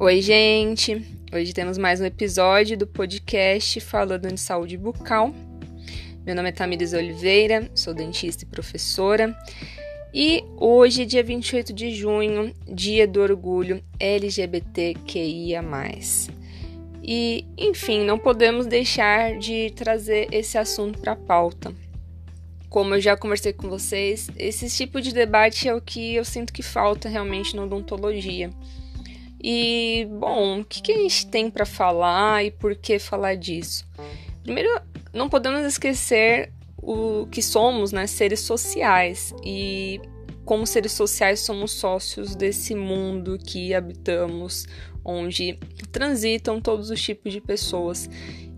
Oi, gente! Hoje temos mais um episódio do podcast falando de saúde bucal. Meu nome é Tamires Oliveira, sou dentista e professora. E hoje, dia 28 de junho, dia do orgulho LGBTQIA. E, enfim, não podemos deixar de trazer esse assunto para a pauta. Como eu já conversei com vocês, esse tipo de debate é o que eu sinto que falta realmente na odontologia. E, bom, o que, que a gente tem para falar e por que falar disso? Primeiro, não podemos esquecer o que somos, né, seres sociais e como seres sociais somos sócios desse mundo que habitamos, onde transitam todos os tipos de pessoas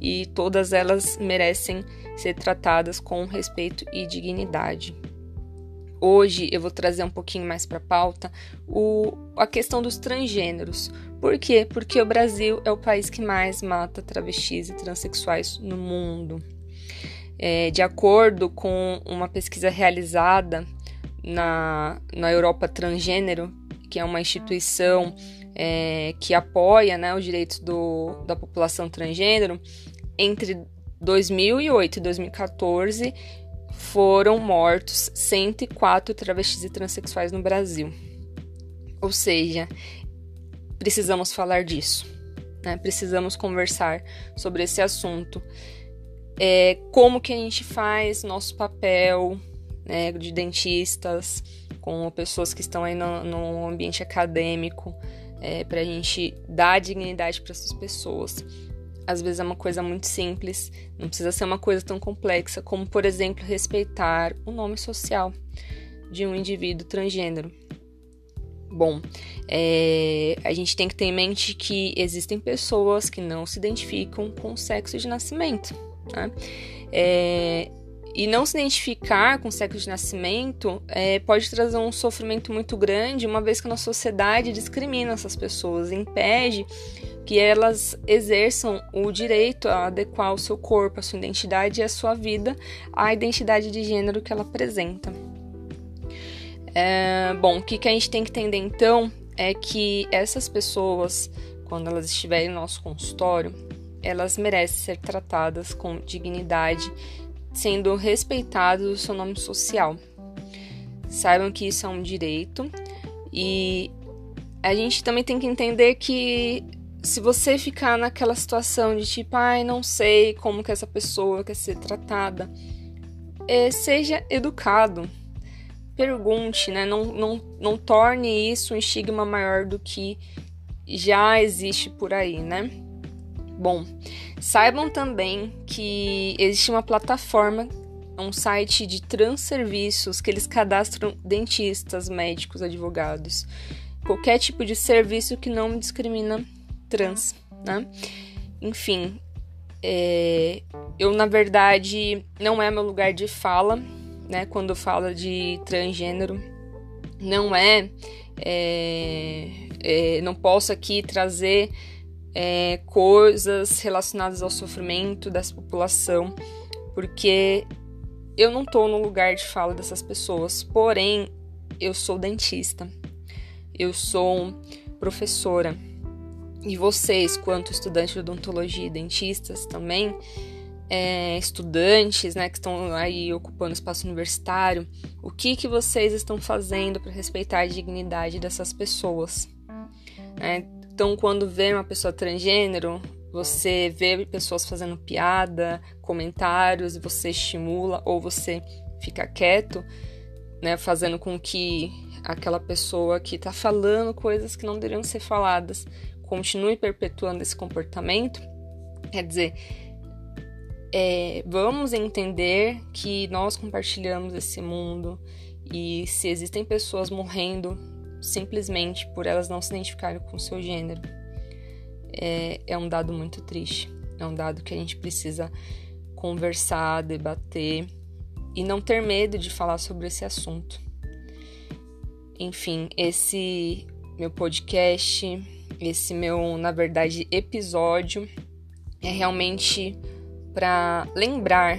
e todas elas merecem ser tratadas com respeito e dignidade. Hoje eu vou trazer um pouquinho mais para a pauta o, a questão dos transgêneros. Por quê? Porque o Brasil é o país que mais mata travestis e transexuais no mundo. É, de acordo com uma pesquisa realizada na, na Europa Transgênero, que é uma instituição é, que apoia né, os direitos do, da população transgênero, entre 2008 e 2014 foram mortos 104 travestis e transexuais no Brasil. Ou seja, precisamos falar disso, né? Precisamos conversar sobre esse assunto. É, como que a gente faz nosso papel né, de dentistas com pessoas que estão aí no, no ambiente acadêmico é, para a gente dar dignidade para essas pessoas às vezes é uma coisa muito simples, não precisa ser uma coisa tão complexa, como, por exemplo, respeitar o nome social de um indivíduo transgênero. Bom, é, a gente tem que ter em mente que existem pessoas que não se identificam com o sexo de nascimento. Né? É, e não se identificar com o sexo de nascimento é, pode trazer um sofrimento muito grande, uma vez que a nossa sociedade discrimina essas pessoas, impede que elas exerçam o direito a adequar o seu corpo, a sua identidade e a sua vida à identidade de gênero que ela apresenta. É, bom, o que, que a gente tem que entender então é que essas pessoas, quando elas estiverem no nosso consultório, elas merecem ser tratadas com dignidade sendo respeitado o seu nome social. Saibam que isso é um direito e a gente também tem que entender que se você ficar naquela situação de tipo, ai, não sei como que essa pessoa quer ser tratada, é, seja educado. Pergunte, né? Não, não, não torne isso um estigma maior do que já existe por aí, né? Bom, saibam também que existe uma plataforma, um site de transserviços que eles cadastram dentistas, médicos, advogados, qualquer tipo de serviço que não discrimina trans, né? Enfim, é, eu na verdade não é meu lugar de fala, né? Quando fala de transgênero, não é, é, é não posso aqui trazer é, coisas relacionadas ao sofrimento dessa população, porque eu não estou no lugar de fala dessas pessoas, porém eu sou dentista, eu sou professora e vocês, quanto estudantes de odontologia e dentistas também, é, estudantes né, que estão aí ocupando espaço universitário, o que, que vocês estão fazendo para respeitar a dignidade dessas pessoas? É, então, quando vê uma pessoa transgênero, você vê pessoas fazendo piada, comentários, você estimula ou você fica quieto, né, fazendo com que aquela pessoa que está falando coisas que não deveriam ser faladas continue perpetuando esse comportamento. Quer dizer, é, vamos entender que nós compartilhamos esse mundo e se existem pessoas morrendo simplesmente por elas não se identificarem com o seu gênero. É, é um dado muito triste. É um dado que a gente precisa conversar, debater e não ter medo de falar sobre esse assunto. Enfim, esse meu podcast, esse meu, na verdade, episódio é realmente para lembrar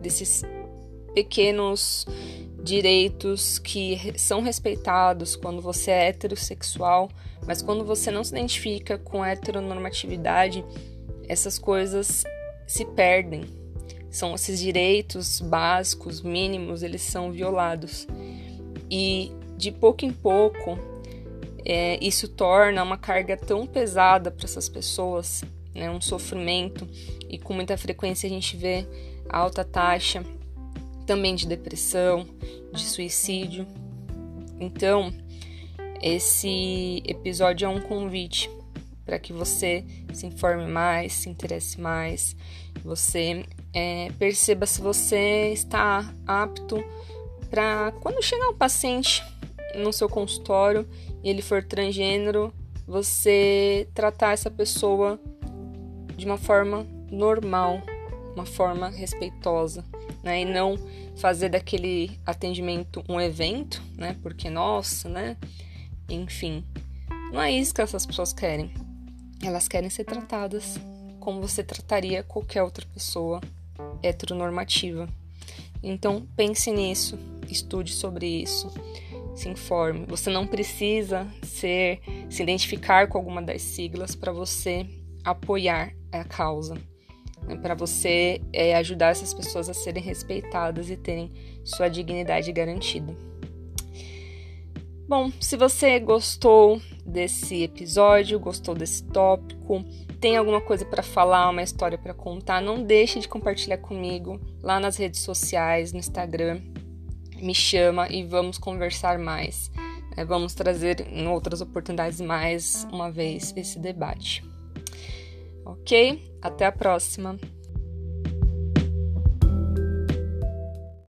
desses pequenos direitos que são respeitados quando você é heterossexual, mas quando você não se identifica com heteronormatividade, essas coisas se perdem. São esses direitos básicos, mínimos, eles são violados. E de pouco em pouco, é, isso torna uma carga tão pesada para essas pessoas, né, um sofrimento, e com muita frequência a gente vê alta taxa também de depressão, de suicídio. Então, esse episódio é um convite para que você se informe mais, se interesse mais, você é, perceba se você está apto para quando chegar um paciente no seu consultório e ele for transgênero, você tratar essa pessoa de uma forma normal, uma forma respeitosa, né? E não fazer daquele atendimento um evento, né? Porque nossa, né? Enfim, não é isso que essas pessoas querem. Elas querem ser tratadas como você trataria qualquer outra pessoa heteronormativa. Então pense nisso, estude sobre isso, se informe. Você não precisa ser, se identificar com alguma das siglas para você apoiar a causa né, para você é, ajudar essas pessoas a serem respeitadas e terem sua dignidade garantida. Bom, se você gostou desse episódio, gostou desse tópico, tem alguma coisa para falar, uma história para contar, não deixe de compartilhar comigo lá nas redes sociais, no Instagram. Me chama e vamos conversar mais. É, vamos trazer em outras oportunidades mais uma vez esse debate. Ok? Até a próxima!